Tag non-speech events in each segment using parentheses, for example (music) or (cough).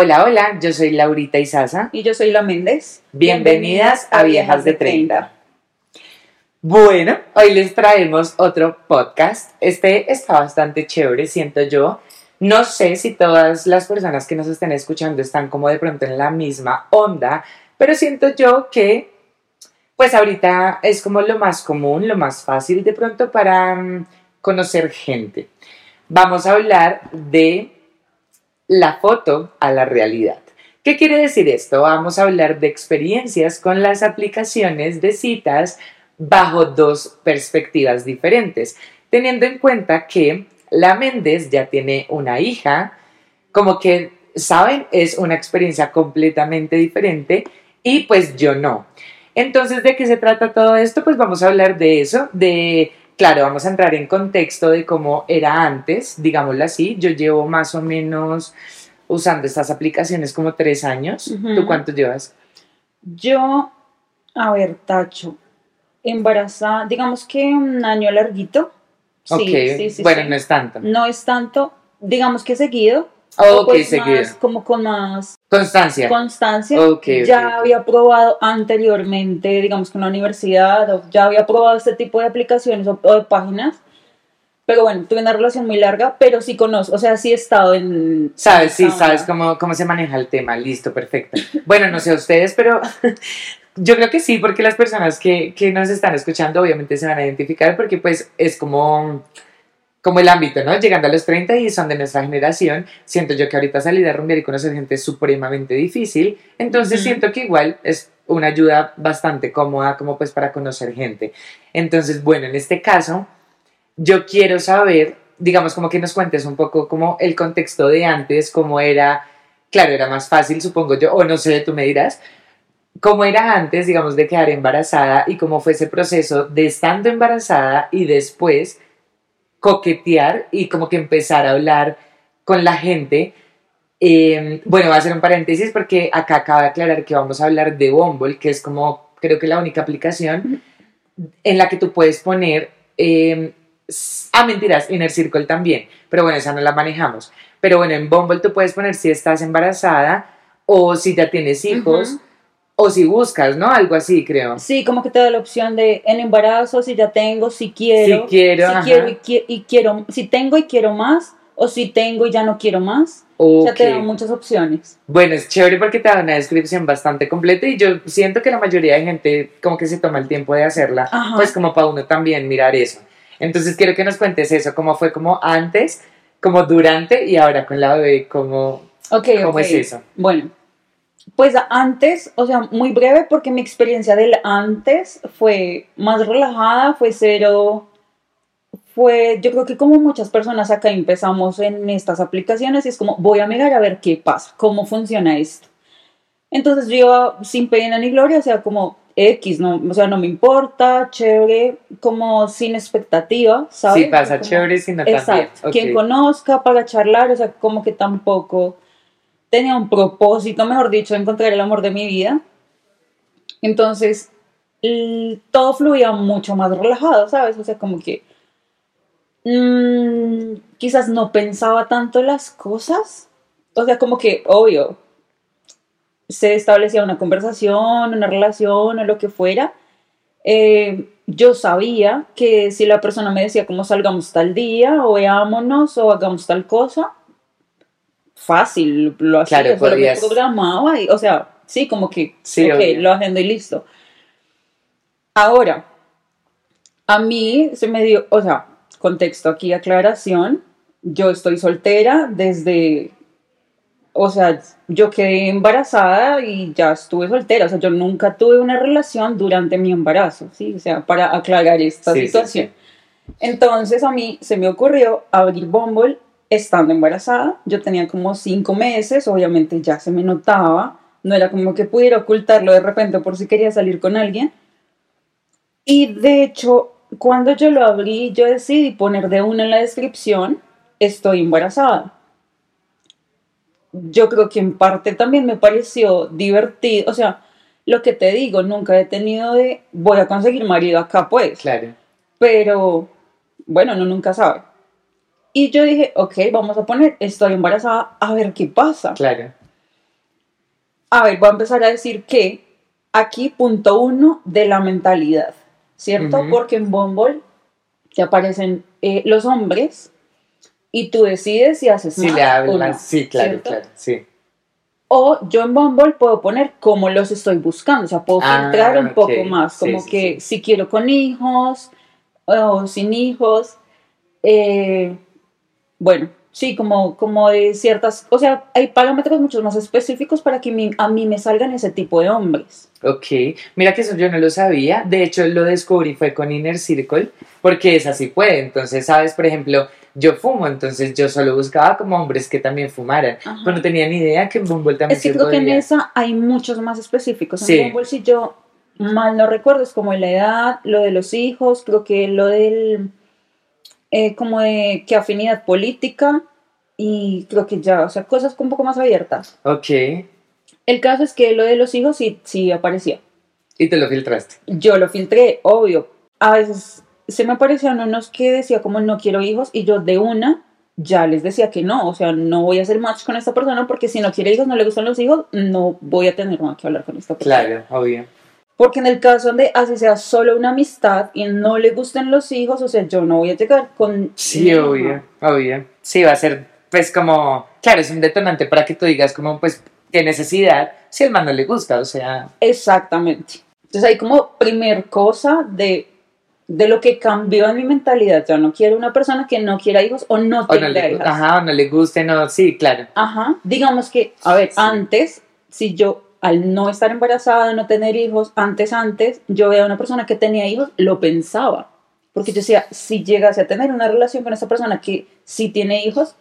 Hola, hola, yo soy Laurita Isaza. Y yo soy La Méndez. Bienvenidas a Viejas de 30. Bueno, hoy les traemos otro podcast. Este está bastante chévere, siento yo. No sé si todas las personas que nos estén escuchando están como de pronto en la misma onda, pero siento yo que pues ahorita es como lo más común, lo más fácil de pronto para mm, conocer gente. Vamos a hablar de la foto a la realidad. ¿Qué quiere decir esto? Vamos a hablar de experiencias con las aplicaciones de citas bajo dos perspectivas diferentes, teniendo en cuenta que la Méndez ya tiene una hija, como que, ¿saben? Es una experiencia completamente diferente y pues yo no. Entonces, ¿de qué se trata todo esto? Pues vamos a hablar de eso, de, claro, vamos a entrar en contexto de cómo era antes, digámoslo así. Yo llevo más o menos usando estas aplicaciones como tres años. ¿Tú cuánto llevas? Yo, a ver, Tacho, embarazada, digamos que un año larguito. Sí, sí, sí, bueno, no es tanto. No es tanto, digamos que seguido, Oh, ok, seguido. como con más constancia. Constancia. ya había probado anteriormente, digamos en la universidad, ya había probado este tipo de aplicaciones o, de páginas. Pero bueno, tuve una relación muy larga, pero sí conozco, o sea, sí he estado en... Sabes, sí, sabes cómo, cómo se maneja el tema, listo, perfecto. Bueno, no sé ustedes, pero (laughs) yo creo que sí, porque las personas que, que nos están escuchando obviamente se van a identificar porque pues es como como el ámbito, ¿no? Llegando a los 30 y son de nuestra generación, siento yo que ahorita salir a rumbear y conocer gente es supremamente difícil, entonces siento que igual es una ayuda bastante cómoda como pues para conocer gente. Entonces, bueno, en este caso, yo quiero saber, digamos, como que nos cuentes un poco como el contexto de antes, cómo era, claro, era más fácil, supongo yo, o no sé, tú me dirás, cómo era antes, digamos, de quedar embarazada y cómo fue ese proceso de estando embarazada y después coquetear y como que empezar a hablar con la gente. Em, bueno, va a ser un paréntesis porque acá acaba de aclarar que vamos a hablar de Bumble, que es como creo que la única aplicación en la que tú puedes poner, eh, ah, mentiras, Inner Circle también, pero bueno, esa no la manejamos. Pero bueno, en Bumble tú puedes poner si estás embarazada o si ya tienes hijos. O si buscas, ¿no? Algo así, creo. Sí, como que te da la opción de en embarazo, si ya tengo, si quiero. Si quiero, si quiero y, quiero, si tengo y quiero más, o si tengo y ya no quiero más. O sea, te dan muchas opciones. Bueno, es chévere porque te da una descripción bastante completa y yo siento que la mayoría de gente como que se toma el tiempo de hacerla, pues como para uno también mirar eso. Entonces quiero que nos cuentes eso, cómo fue como antes, como durante y ahora con la bebé, cómo, okay, cómo es eso. Bueno, pues antes, o sea, muy breve porque mi experiencia del antes fue más relajada, fue cero, fue, yo creo que como muchas personas acá empezamos en estas aplicaciones y es como, voy a mirar a ver qué pasa, cómo funciona esto. Entonces yo sin pena ni gloria, o sea, como X, no, o sea, no me importa, chévere, como sin expectativa, ¿sabes? Sí, pasa chévere sin Exacto, quien conozca para charlar, o sea, como que tampoco tenía un propósito, mejor dicho, encontrar el amor de mi vida. Entonces, todo fluía mucho más relajado, ¿sabes? O sea, como que mm, quizás no pensaba tanto las cosas. O sea, como que, obvio, se establecía una conversación, una relación o lo que fuera. Eh, yo sabía que si la persona me decía como salgamos tal día o veámonos o hagamos tal cosa, fácil, lo hacía, claro, lo programaba, y, o sea, sí, como que, sí, lo agendo y listo. Ahora, a mí se me dio, o sea, contexto aquí, aclaración, yo estoy soltera desde, o sea, yo quedé embarazada y ya estuve soltera, o sea, yo nunca tuve una relación durante mi embarazo, ¿sí? O sea, para aclarar esta situación. Entonces a mí se me ocurrió abrir Bumble estando embarazada. Yo tenía como cinco meses, obviamente ya se me notaba, no era como que pudiera ocultarlo de repente por si quería salir con alguien. Y de hecho, cuando yo lo abrí, yo decidí poner de una en la descripción, estoy embarazada. Yo creo que en parte también me pareció divertido, o sea, lo que te digo, nunca he tenido de voy a conseguir marido acá, pues. Claro. Pero, bueno, no nunca sabe. Y yo dije, ok, vamos a poner, estoy embarazada, a ver qué pasa. Claro. a ver, voy a empezar a decir que aquí punto uno de la mentalidad, ¿cierto? Porque en Bumble te aparecen eh, los hombres y tú decides si haces más le no, sí, claro, ¿cierto? claro, sí. O yo en Bumble puedo poner cómo los estoy buscando, o sea, puedo Ah, filtrar un poco más, como sí, que sí. si quiero con hijos o sin hijos. eh, bueno, sí, como, como de ciertas, o sea, hay parámetros mucho más específicos para que mi- a mí me salgan ese tipo de hombres. Ok, mira que eso yo no lo sabía, de hecho lo descubrí fue con Inner Circle, porque es así puede, entonces, sabes, por ejemplo, yo fumo, entonces yo solo buscaba como hombres que también fumaran, Ajá. pero no tenía ni idea que en Bumble también Es que se creo que en esa hay muchos más específicos. En Sí. Bumble, si yo mal no recuerdo, es como la edad, lo de los hijos, creo que lo del, eh, como de qué afinidad política y creo que ya, o sea, cosas un poco más abiertas. Ok, El caso es que lo de los hijos sí, sí aparecía. y te lo filtraste. Yo lo filtré, obvio. A veces se me aparecían unos que decía como no quiero hijos y yo de una ya les decía que no, o sea, no voy a hacer match con esta persona porque si no quiere hijos, no le gustan los hijos, no voy a tener nada que hablar con esta persona. Claro, obvio. Porque en el caso donde así sea solo una amistad y no le gusten los hijos, o sea, yo no voy a llegar con... Sí, obvio, obvio. Sí, va a ser, pues, como, claro, es un detonante para que tú digas, como, pues, qué necesidad, si al man no le gusta, o sea, Exactamente. Entonces hay como primer cosa de, de lo que cambió en mi mentalidad. Ya no quiero una persona que no quiera hijos o no o tenga no le, hijas. ajá, o no le guste, no, sí, claro. Ajá. Digamos que, a ver, Sí. antes, si yo al no estar embarazada, no tener hijos, antes, antes, yo veía a una persona que tenía hijos, lo pensaba. Porque yo decía, si llegase a tener una relación con esta persona que sí tiene hijos,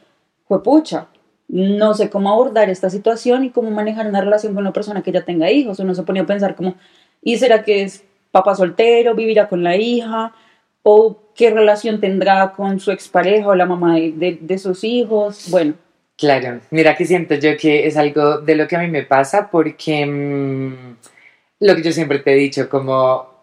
fue pucha. No sé cómo abordar esta situación y cómo manejar una relación con una persona que ya tenga hijos. Uno se ponía a pensar como, ¿y será que es papá soltero, vivirá con la hija? ¿O qué relación tendrá con su expareja o la mamá de- de sus hijos? Bueno, Claro, mira que siento yo que es algo de lo que a mí me pasa porque mm, lo que yo siempre te he dicho, como,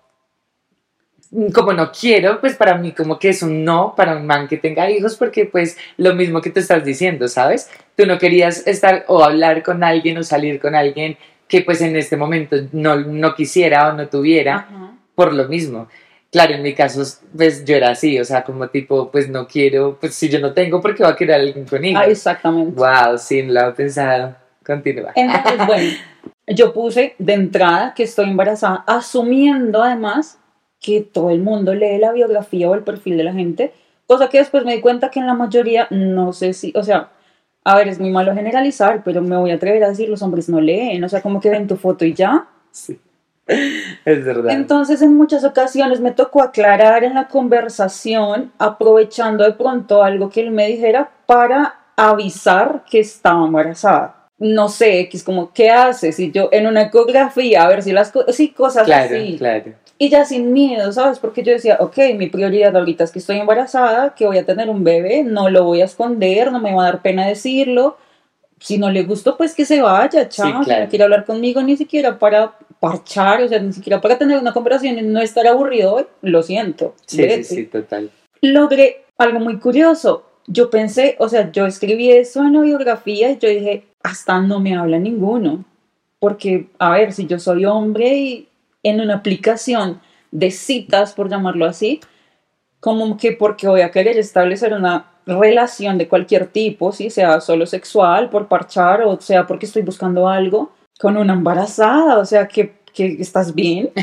como no quiero, pues para mí como que es un no para un man que tenga hijos porque pues lo mismo que te estás diciendo, ¿sabes? Tú no querías estar o hablar con alguien o salir con alguien que pues en este momento no, no quisiera o no tuviera Ajá. por lo mismo. Claro, en mi caso, pues yo era así, o sea, como tipo, pues no quiero, pues si yo no tengo, ¿por qué va a querer alguien conmigo? Ah, exactamente. Wow, sí, no lo había pensado. Continúa. Entonces, (laughs) bueno, yo puse de entrada que estoy embarazada, asumiendo además que todo el mundo lee la biografía o el perfil de la gente, cosa que después me di cuenta que en la mayoría, no sé si, o sea, a ver, es muy malo generalizar, pero me voy a atrever a decir, los hombres no leen, o sea, como que ven tu foto y ya. Sí. (laughs) Es verdad. Entonces, en muchas ocasiones me tocó aclarar en la conversación, aprovechando de pronto algo que él me dijera para avisar que estaba embarazada. No sé, que es como, ¿qué haces? Y yo en una ecografía, a ver si las cosas, sí, cosas claro, así. claro. Y ya sin miedo, ¿sabes? Porque yo decía, ok, mi prioridad ahorita es que estoy embarazada, que voy a tener un bebé, no lo voy a esconder, no me va a dar pena decirlo. Si no le gustó, pues que se vaya, chao. Si claro. no quiere hablar conmigo ni siquiera para parchar, o sea, ni siquiera para tener una conversación y no estar aburrido, lo siento. Sí, sí, vete. sí, total. Logré algo muy curioso. Yo pensé, o sea, yo escribí eso en la biografía y yo dije, hasta no me habla ninguno. Porque, a ver, si yo soy hombre y en una aplicación de citas, por llamarlo así, como que porque voy a querer establecer una relación de cualquier tipo, si sea solo sexual, por parchar, o sea porque estoy buscando algo, con una embarazada, o sea que, que estás bien. (laughs)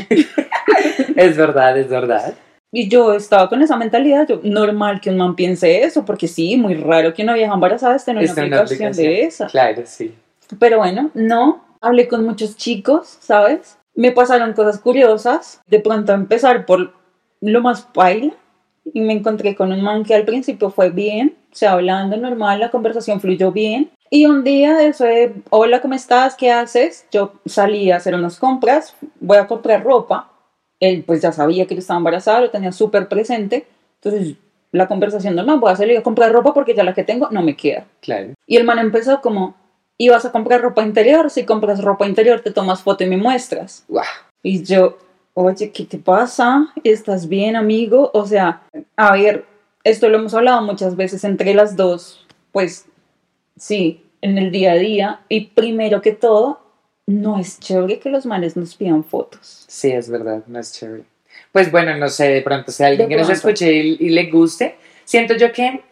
Es verdad, es verdad. Y yo estaba con esa mentalidad, yo, normal que un man piense eso, porque sí, muy raro que una vieja embarazada esté en una, Está en una aplicación, de esa. Claro, sí. Pero bueno, no, hablé con muchos chicos, ¿sabes? Me pasaron cosas curiosas, de pronto empezar por lo más paila, y me encontré con un man que al principio fue bien, o sea, hablando normal, la conversación fluyó bien. Y un día de eso de, hola, ¿cómo estás? ¿Qué haces? Yo salí a hacer unas compras, voy a comprar ropa. Él pues ya sabía que yo estaba embarazada, lo tenía súper presente. Entonces la conversación normal, voy a salir a comprar ropa porque ya la que tengo no me queda. Claro. Y el man empezó como, ¿y vas a comprar ropa interior? Si compras ropa interior te tomas foto y me muestras. Guau. Y yo, oye, ¿qué te pasa? ¿Estás bien, amigo? O sea, a ver, esto lo hemos hablado muchas veces entre las dos, pues sí, en el día a día. Y primero que todo, no es chévere que los manes nos pidan fotos. Sí, es verdad, no es chévere. Pues bueno, no sé, de pronto si alguien De que nos escuche y, y le guste, siento yo que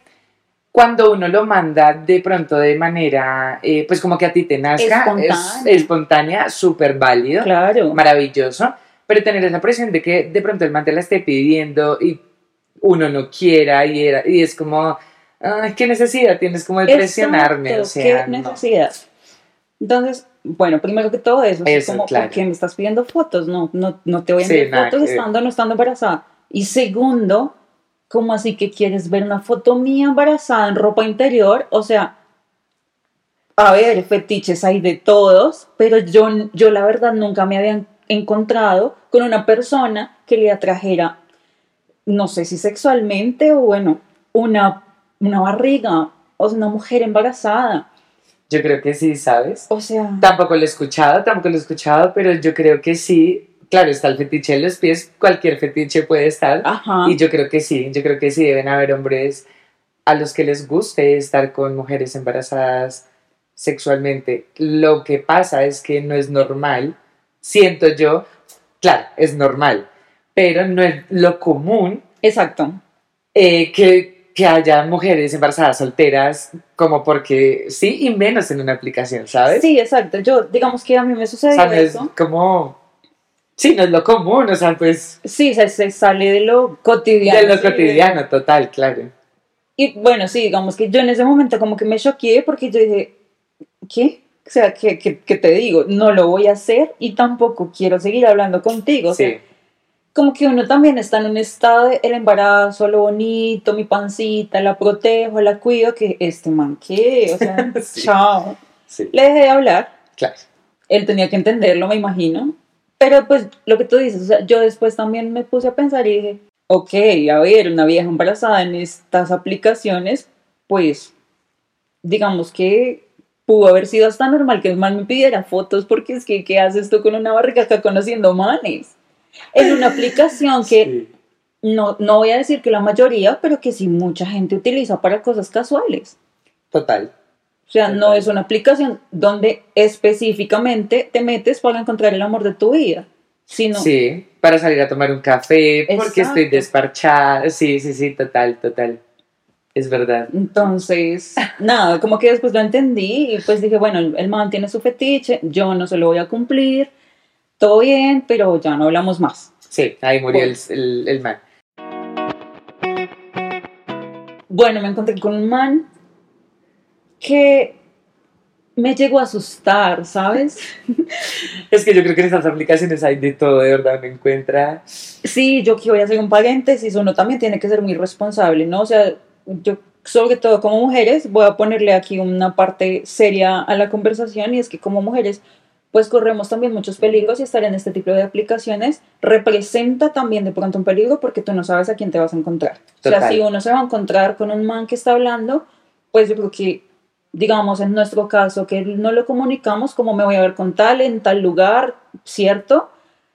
cuando uno lo manda de pronto de manera, eh, pues como que a ti te nazca, es Espontánea. espontánea, súper válido, Claro. maravilloso, pero tener esa presión de que de pronto el man te la esté pidiendo y uno no quiera y, era, y es como, ay, ¿qué necesidad tienes como de presionarme? O sea, ¿Qué no. necesidad? Entonces, bueno, primero que todo eso, es como, claro. ¿por qué me estás pidiendo fotos? No, no, no te voy a enviar fotos estando o no estando embarazada. Y segundo, ¿cómo así que quieres ver una foto mía embarazada en ropa interior? O sea, a ver, fetiches hay de todos, pero yo, yo la verdad nunca me había encontrado con una persona que le atrajera, no sé si sexualmente o bueno, una, una barriga, o sea, una mujer embarazada. Yo creo que sí, ¿sabes? O sea, Tampoco lo he escuchado, tampoco lo he escuchado, pero yo creo que sí. Claro, está el fetiche de los pies, cualquier fetiche puede estar. ajá. Y yo creo que sí, yo creo que sí deben haber hombres a los que les guste estar con mujeres embarazadas sexualmente. Lo que pasa es que no es normal, siento yo, claro, es normal, pero no es lo común Exacto. eh, que, que haya mujeres embarazadas solteras, como porque sí, y menos en una aplicación, ¿sabes? Sí, exacto. Yo, digamos que a mí me O sucedió sea, no es eso. como... Sí, no es lo común, o sea, pues... Sí, se, se sale de lo cotidiano. De lo sí, cotidiano, total, claro. Y bueno, sí, digamos que yo en ese momento como que me choqué porque yo dije, ¿qué? O sea, ¿qué, qué, qué te digo? No lo voy a hacer y tampoco quiero seguir hablando contigo. O sea, Sí, como que uno también está en un estado de el embarazo, lo bonito, mi pancita, la protejo, la cuido, que este man, ¿qué? O sea, (laughs) Sí. chao. sí, Le dejé de hablar, claro. él tenía que entenderlo, me imagino. Pero pues lo que tú dices, o sea, yo después también me puse a pensar y dije, ok, a ver, una vieja embarazada en estas aplicaciones, pues digamos que pudo haber sido hasta normal que el man me pidiera fotos porque es que, ¿qué haces tú con una barriga acá conociendo manes? En una aplicación que Sí. no, no voy a decir que la mayoría, pero que sí mucha gente utiliza para cosas casuales. Total. O sea, no es una aplicación donde específicamente te metes para encontrar el amor de tu vida, sino Sí, para salir a tomar un café, porque estoy desparchada. Sí, sí, sí, total, total. Es verdad. entonces, nada, como que después lo entendí y pues dije, bueno, el man tiene su fetiche, yo no se lo voy a cumplir, todo bien, pero ya no hablamos más. Sí, ahí murió el, el, el man. Bueno, me encontré con un man que me llegó a asustar, ¿sabes? (laughs) Es que yo creo que en estas aplicaciones hay de todo, de verdad, me encuentra. Sí, yo que voy a hacer un paréntesis, uno también tiene que ser muy responsable, ¿no? O sea, yo sobre todo como mujeres voy a ponerle aquí una parte seria a la conversación y es que como mujeres pues corremos también muchos peligros y estar en este tipo de aplicaciones representa también de pronto un peligro porque tú no sabes a quién te vas a encontrar. O sea, si uno se va a encontrar con un man que está hablando, pues yo creo que, digamos, en nuestro caso, que no lo comunicamos como me voy a ver con tal en tal lugar, ¿cierto?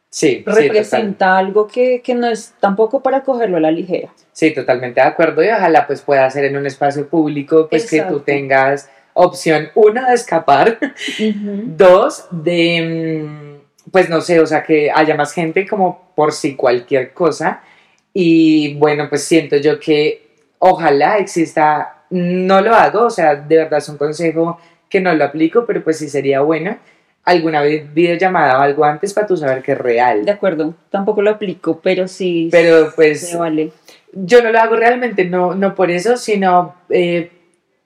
Sí, representa algo que, que no es tampoco para cogerlo a la ligera. Sí, totalmente de acuerdo y ojalá pues pueda ser en un espacio público, pues que tú tengas opción, una, de escapar, Dos, de, mm, pues no sé, o sea, que haya más gente como por si cualquier cosa. Y bueno, pues siento yo que ojalá exista, no lo hago, o sea, de verdad es un consejo que no lo aplico, pero pues sí sería bueno alguna vez videollamada o algo antes para tú saber que es De real. acuerdo, tampoco lo aplico, pero sí Pero pues se vale. yo no lo hago realmente, no, no por eso, sino, eh,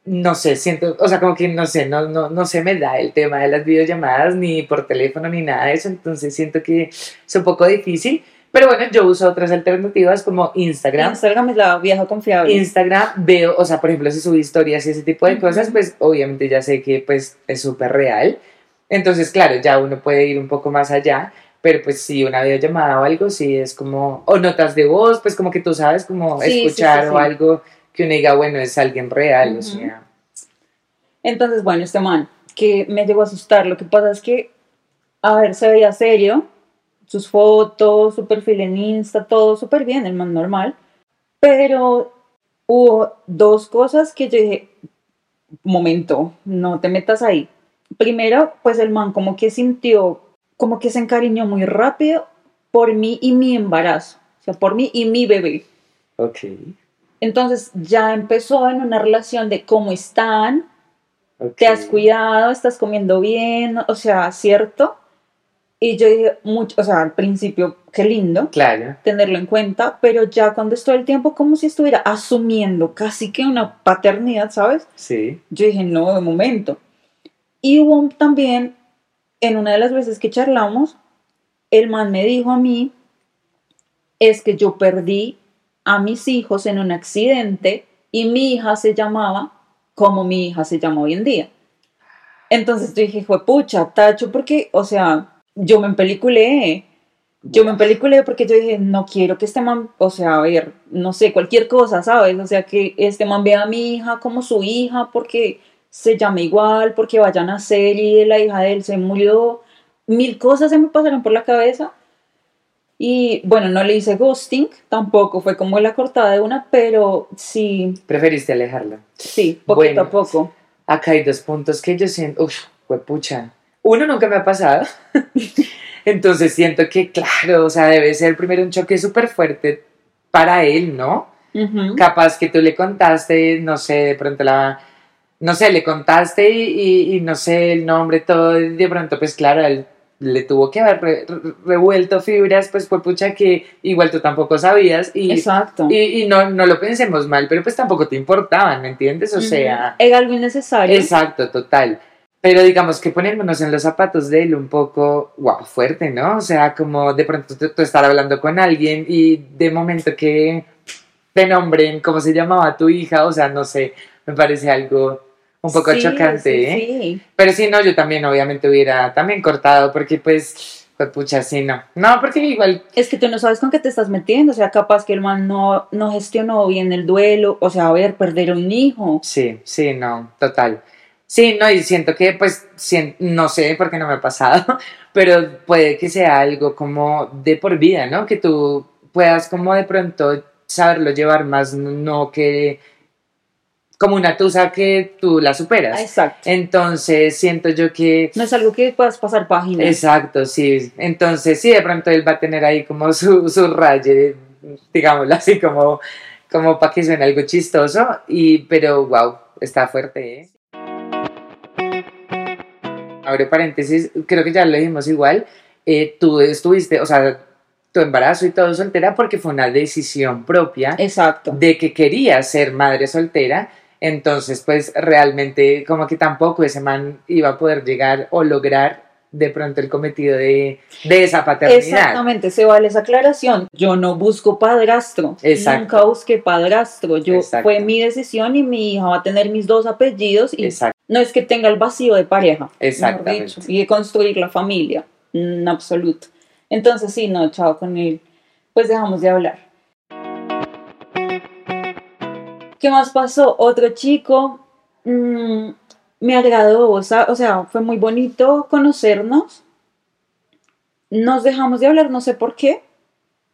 no sé, siento, o sea, como que no sé, no, no, no se me da el tema de las videollamadas, ni por teléfono, ni nada de eso, entonces siento que es un poco difícil, pero bueno, yo uso otras alternativas como Instagram. Instagram es la vieja confiable. Instagram veo, o sea, por ejemplo, si subo historias y ese tipo de Ujú. cosas, pues obviamente ya sé que pues es súper real. Entonces, claro, ya uno puede ir un poco más allá, pero pues si una videollamada o algo, sí es como, o notas de voz, pues como que tú sabes como Sí, sí, escuchar sí, o sí. algo que uno diga, bueno, es alguien real, o sea. Entonces, bueno, este man que me llegó a asustar, lo que pasa es que, a ver, se veía serio, sus fotos, su perfil en Insta, todo súper bien, el man normal, pero hubo dos cosas que yo dije, momento, no te metas ahí. primero, pues el man como que sintió, como que se encariñó muy rápido por mí y mi embarazo, o sea, por mí y mi bebé. Ok. Entonces ya empezó en una relación de cómo están, te has cuidado, estás comiendo bien, o sea, ¿cierto? Y yo dije, mucho, o sea, al principio, qué lindo Claro. tenerlo en cuenta, pero ya cuando es todo el tiempo como si estuviera asumiendo casi que una paternidad, ¿sabes? Sí. Yo dije, no, de momento. Y hubo también, en una de las veces que charlamos, el man me dijo a mí, es que yo perdí a mis hijos en un accidente y mi hija se llamaba como mi hija se llama hoy en día. Entonces yo dije, fue pucha, tacho, porque, o sea, yo me empeliculé. Yo me empeliculé porque yo dije, no quiero que este man, o sea, a ver, no sé, cualquier cosa, ¿sabes? O sea, que este man vea a mi hija como su hija porque se llama igual, porque vayan a nacer y la hija de él se murió. Mil cosas se me pasaron por la cabeza. Y bueno, no le hice ghosting, tampoco fue como la cortada de una, pero sí, Preferiste alejarla. sí, poquito Bueno. a poco. Acá hay dos puntos que yo siento, uff, pucha. Uno nunca me ha pasado. (laughs) Entonces siento que, claro, o sea, debe ser primero un choque súper fuerte para él, ¿no? Capaz que tú le contaste, no sé, de pronto la... No sé, le contaste y, y- y no sé el nombre, todo, y de pronto, pues claro, él le tuvo que haber re- re- revuelto fibras, pues fue pucha que igual tú tampoco sabías y, Exacto. y, y no, no lo pensemos mal, pero pues tampoco te importaban, ¿me entiendes? O sea... Era algo innecesario. Exacto, total. Pero digamos que poniéndonos en los zapatos de él un poco, wow, fuerte, ¿no? O sea, como de pronto tú, tú estar hablando con alguien y de momento que te nombren cómo se llamaba tu hija, o sea, no sé, me parece algo un poco Sí, chocante, sí, ¿eh? sí. Pero sí, no, yo también obviamente hubiera también cortado porque pues, pues pucha, sí, no. No, porque igual, Es que tú no sabes con qué te estás metiendo, o sea, capaz que el man no, no gestionó bien el duelo, o sea, a ver, perder un hijo. sí, sí, no, total. Sí, no, y siento que, pues, sien- no sé por qué no me ha pasado, (laughs) pero puede que sea algo como de por vida, ¿no? Que tú puedas como de pronto saberlo llevar más, no que como una tusa que tú la superas. Exacto. Entonces, siento yo que... No es algo que puedas pasar página. Exacto, sí. Entonces, sí, de pronto él va a tener ahí como su, su raye, digámoslo así, como, como para que suene algo chistoso, y, pero wow, está fuerte, ¿eh? Abre paréntesis, creo que ya lo dijimos igual, eh, tú estuviste, o sea, tu embarazo y todo soltera porque fue una decisión propia Exacto. de que quería ser madre soltera, entonces pues realmente como que tampoco ese man iba a poder llegar o lograr de pronto el cometido de, de esa paternidad. Exactamente, se vale esa aclaración. Yo no busco padrastro. Exacto. Nunca busqué padrastro. Yo Exacto. fue mi decisión y mi hija va a tener mis dos apellidos y Exacto. no es que tenga el vacío de pareja. Exactamente. dicho, y de construir la familia. En absoluto. Entonces, sí, no, chao con él. Pues dejamos de hablar. ¿Qué más pasó? Otro chico mm, me agradó, o sea, o sea, fue muy bonito conocernos. Nos dejamos de hablar, no sé por qué.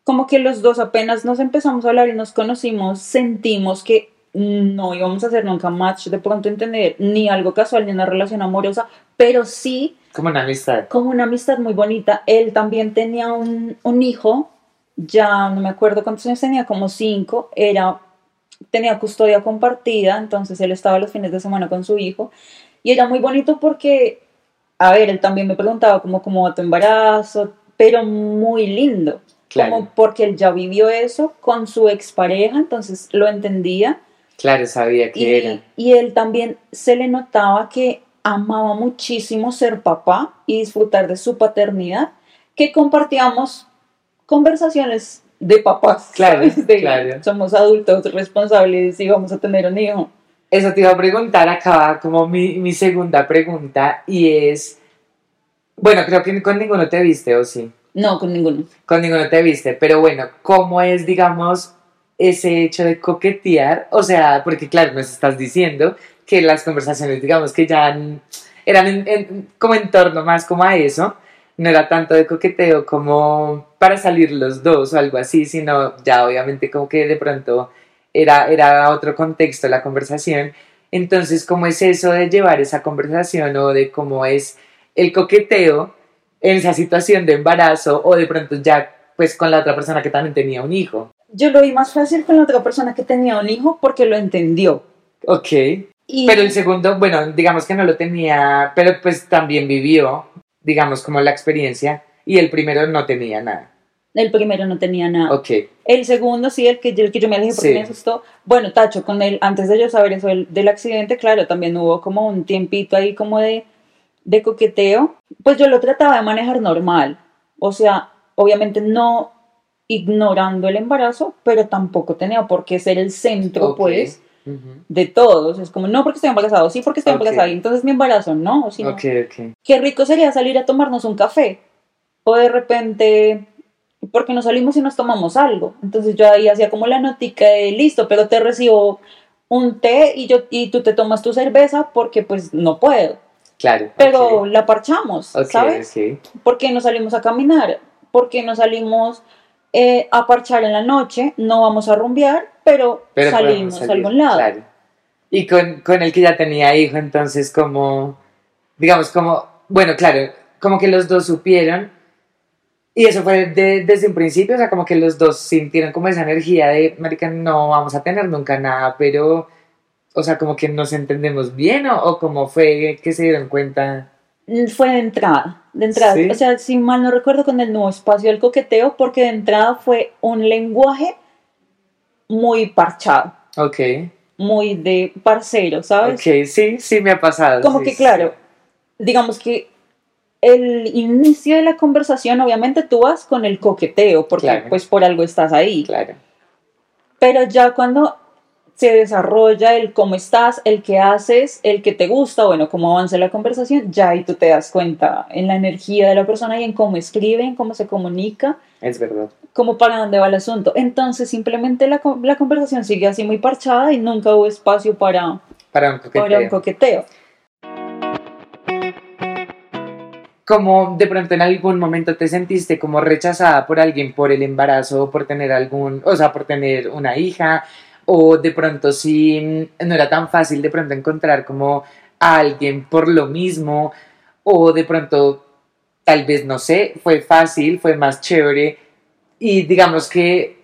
Como que los dos apenas nos empezamos a hablar y nos conocimos, sentimos que no íbamos a hacer nunca match, de pronto entender ni algo casual ni una relación amorosa, pero sí Como una amistad. como una amistad muy bonita. Él también tenía un, un hijo, ya no me acuerdo cuántos años tenía, como cinco, era, tenía custodia compartida, entonces él estaba los fines de semana con su hijo, y era muy bonito porque, a ver, él también me preguntaba como cómo va tu embarazo, pero muy lindo, Claro, como porque él ya vivió eso con su expareja, entonces lo entendía. claro, sabía que Y, era. y él también se le notaba que amaba muchísimo ser papá y disfrutar de su paternidad, que compartíamos conversaciones de papás. Claro. De, claro. Somos adultos responsables y vamos a tener un hijo. Eso te iba a preguntar acá como mi, mi segunda pregunta y es, bueno, creo que con ninguno te viste, ¿o sí? No, con ninguno. Con ninguno te viste, pero bueno, ¿cómo es, digamos, ese hecho de coquetear? O sea, porque claro, nos estás diciendo que las conversaciones, digamos, que ya eran en- en- como en torno más como a eso, no era tanto de coqueteo como para salir los dos o algo así, sino ya obviamente como que de pronto era, era otro contexto la conversación. Entonces, ¿cómo es eso de llevar esa conversación o de cómo es el coqueteo en esa situación de embarazo o de pronto ya pues con la otra persona que también tenía un hijo? Yo lo vi más fácil con la otra persona que tenía un hijo porque lo entendió. Ok. Y Pero el segundo, bueno, digamos que no lo tenía, pero pues también vivió, digamos, como la experiencia, y el primero no tenía nada. El primero no tenía nada. Ok, El segundo, sí, el que, el que yo me alejé porque Sí. me asustó. Bueno, Tacho, con él, antes de yo saber eso del, del accidente, claro, también hubo como un tiempito ahí como de, de coqueteo. Pues yo lo trataba de manejar normal. O sea, obviamente no ignorando el embarazo, pero tampoco tenía por qué ser el centro, pues, de todos. Es como, no porque estoy embarazado, sí porque estoy Ok. embarazada, y entonces mi embarazo, no, sino, Ok, ok. qué rico sería salir a tomarnos un café. O de repente, porque nos salimos y nos tomamos algo. Entonces yo ahí hacía como la notica de listo, pero te recibo un té y, yo, y tú te tomas tu cerveza porque pues no puedo. Claro. Pero la parchamos, Ok, ¿sabes? ok. ¿Por qué no salimos a caminar? ¿Por qué no salimos eh, a parchar en la noche? No vamos a rumbear, pero, salimos a algún lado. Claro. Y con, con el que ya tenía hijo, entonces como, digamos, como, bueno, claro, como que los dos supieron, y eso fue de- desde un principio, o sea, como que los dos sintieron como esa energía de, marica, no vamos a tener nunca nada, pero, o sea, como que nos entendemos bien, o, o como fue que se dieron cuenta. Mm, Fue de entrada, de entrada. Sí. O sea, si mal no recuerdo con el nuevo espacio del coqueteo, porque de entrada fue un lenguaje muy parchado, Ok, muy de parcero, ¿sabes? ok, sí, sí me ha pasado. Como sí, que, sí. claro, digamos que el inicio de la conversación, obviamente tú vas con el coqueteo, porque Claro. pues por algo estás ahí. Claro, Pero ya cuando se desarrolla el cómo estás, el qué haces, el que te gusta, bueno, cómo avanza la conversación, ya ahí tú te das cuenta en la energía de la persona y en cómo escribe, en cómo se comunica, es verdad. cómo para dónde va el asunto. Entonces simplemente la, la conversación sigue así muy parchada y nunca hubo espacio para, Para un coqueteo. para un coqueteo. Como de pronto en algún momento te sentiste como rechazada por alguien por el embarazo o por tener algún, o sea, por tener una hija, o de pronto si mm, no era tan fácil de pronto encontrar como a alguien por lo mismo, o de pronto tal vez, no sé, fue fácil, fue más chévere, y digamos que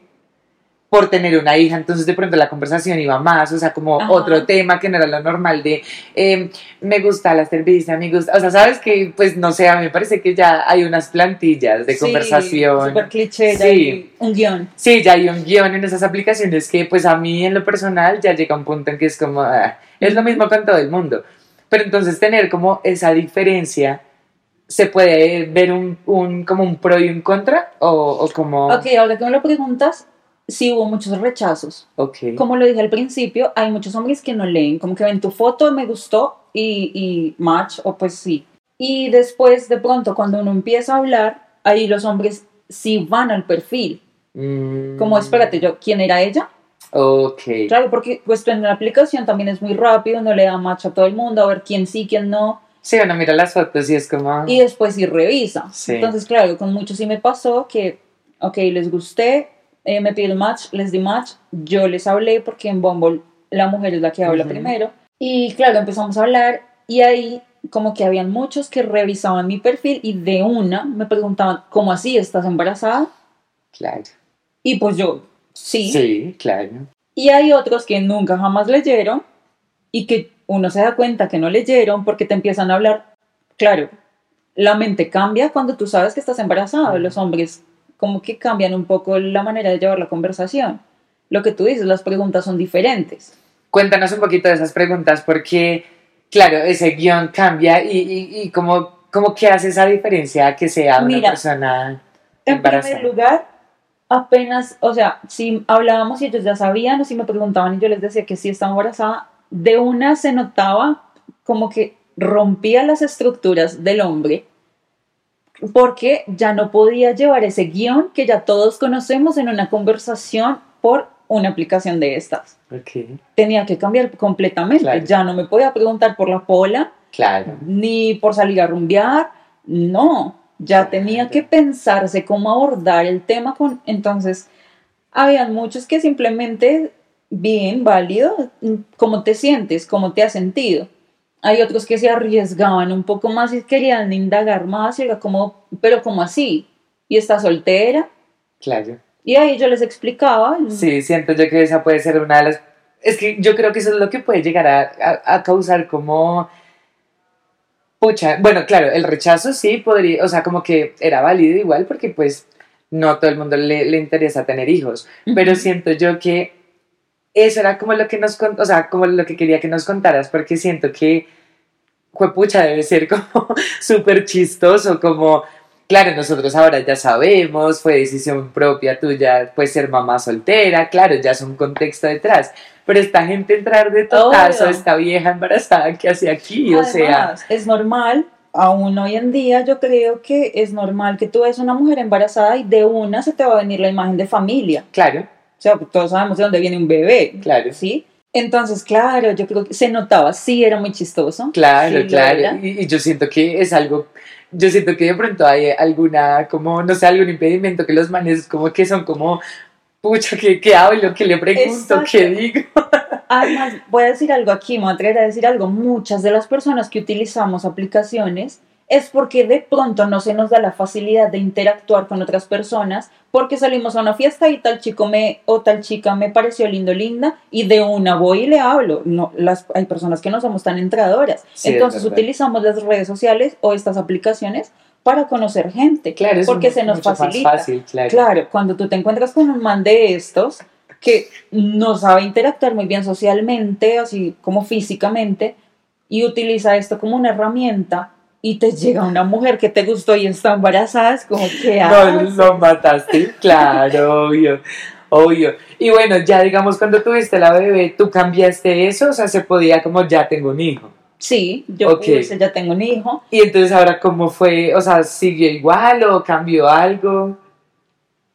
por tener una hija, entonces de pronto la conversación iba más, o sea, como Ajá. otro tema que no era lo normal de em, me gusta la cerveza, me gusta, o sea, sabes que, pues no sé, a mí me parece que ya hay unas plantillas de Sí, conversación. Súper cliché, Sí. hay un guion. Sí, ya hay un guion en esas aplicaciones que, pues a mí en lo personal ya llega un punto en que es como, ah, es lo mismo con todo el mundo. Pero entonces tener como esa diferencia, ¿se puede ver un, un- como un pro y un contra? ¿O, o como...? Ok, ahora que me lo preguntas, sí hubo muchos rechazos. Ok. Como lo dije al principio, hay muchos hombres que no leen, como que ven tu foto, me gustó y, y match, o pues sí. Y después, de pronto, cuando uno empieza a hablar, ahí los hombres sí van al perfil. Mm, Como, espérate, yo, ¿quién era ella? Ok. Claro, porque pues en la aplicación también es muy rápido, no le da match a todo el mundo, a ver quién sí, quién no, Sí, uno mira las fotos y es como... y después sí revisa. Sí. Entonces, claro, con muchos sí me pasó que, ok, les gusté, eh, me pidieron match, les di match, yo les hablé porque en Bumble la mujer es la que habla primero. Y claro, empezamos a hablar y ahí como que habían muchos que revisaban mi perfil y de una me preguntaban, ¿cómo así? ¿Estás embarazada? Claro. Y pues yo, sí. Sí, claro. Y hay otros que nunca jamás leyeron y que uno se da cuenta que no leyeron porque te empiezan a hablar. Claro, la mente cambia cuando tú sabes que estás embarazada. Los hombres como que cambian un poco la manera de llevar la conversación. Lo que tú dices, las preguntas son diferentes. Cuéntanos un poquito de esas preguntas porque, claro, ese guion cambia y, y, y como, como que hace esa diferencia que sea una Mira, persona En embarazada. primer lugar, apenas, o sea, si hablábamos y ellos ya sabían o si me preguntaban y yo les decía que sí estaba embarazada, de una se notaba como que rompía las estructuras del hombre porque ya no podía llevar ese guion que ya todos conocemos en una conversación por una aplicación de estas. Ok, Tenía que cambiar completamente. Claro. Ya no me podía preguntar por la pola, claro. ni por salir a rumbear, no, ya tenía que pensarse cómo abordar el tema con, entonces, habían muchos que simplemente bien, válido, cómo te sientes, cómo te has sentido. Hay otros que se arriesgaban un poco más y querían indagar más y era como, pero como así? ¿Y está soltera? Claro. Y ahí yo les explicaba. Sí, siento yo que esa puede ser una de las... Es que yo creo que eso es lo que puede llegar a, a, a causar como... Pucha, bueno, claro, el rechazo sí podría, o sea, como que era válido igual porque pues no a todo el mundo le, le interesa tener hijos, pero siento yo que eso era como lo que nos, o sea, como lo que quería que nos contaras, porque siento que, juepucha, debe ser como (laughs) súper chistoso, como, claro, nosotros ahora ya sabemos, fue decisión propia tuya, pues ser mamá soltera, claro, ya es un contexto detrás, pero esta gente entrar de totazo, Obvio. esta vieja embarazada que hace aquí, o sea, Además, es normal, aún hoy en día yo creo que es normal que tú ves una mujer embarazada y de una se te va a venir la imagen de familia. claro, O sea, todos sabemos de dónde viene un bebé, claro. ¿sí? Entonces, claro, yo creo que se notaba, sí, era muy chistoso. Claro, sí claro. Y, y yo siento que es algo, yo siento que de pronto hay alguna, como, no sé, algún impedimento que los manes como que son como, pucha, que, que hablo, que le pregunto, Exacto. que digo. (laughs) Además, voy a decir algo aquí, me voy a atrever a decir algo. Muchas de las personas que utilizamos aplicaciones es porque de pronto no se nos da la facilidad de interactuar con otras personas porque salimos a una fiesta y tal chico me o tal chica me pareció lindo, linda y de una voy y le hablo. No, las, hay personas que no somos tan entradoras. Sí, es Entonces utilizamos las redes sociales o estas aplicaciones para conocer gente. Claro, es porque mu- se nos facilita. fácil, claro. Claro, cuando tú te encuentras con un man de estos que no sabe interactuar muy bien socialmente, así como físicamente, y utiliza esto como una herramienta, y te llega una mujer que te gustó y está embarazada, es como que No, lo mataste, claro, obvio, obvio. Y bueno, ya digamos, cuando tuviste la bebé, ¿tú cambiaste eso? O sea, se podía como, ya tengo un hijo. Sí, yo Ok. puse, ya tengo un hijo. Y entonces ahora, ¿cómo fue? O sea, ¿siguió igual o cambió algo?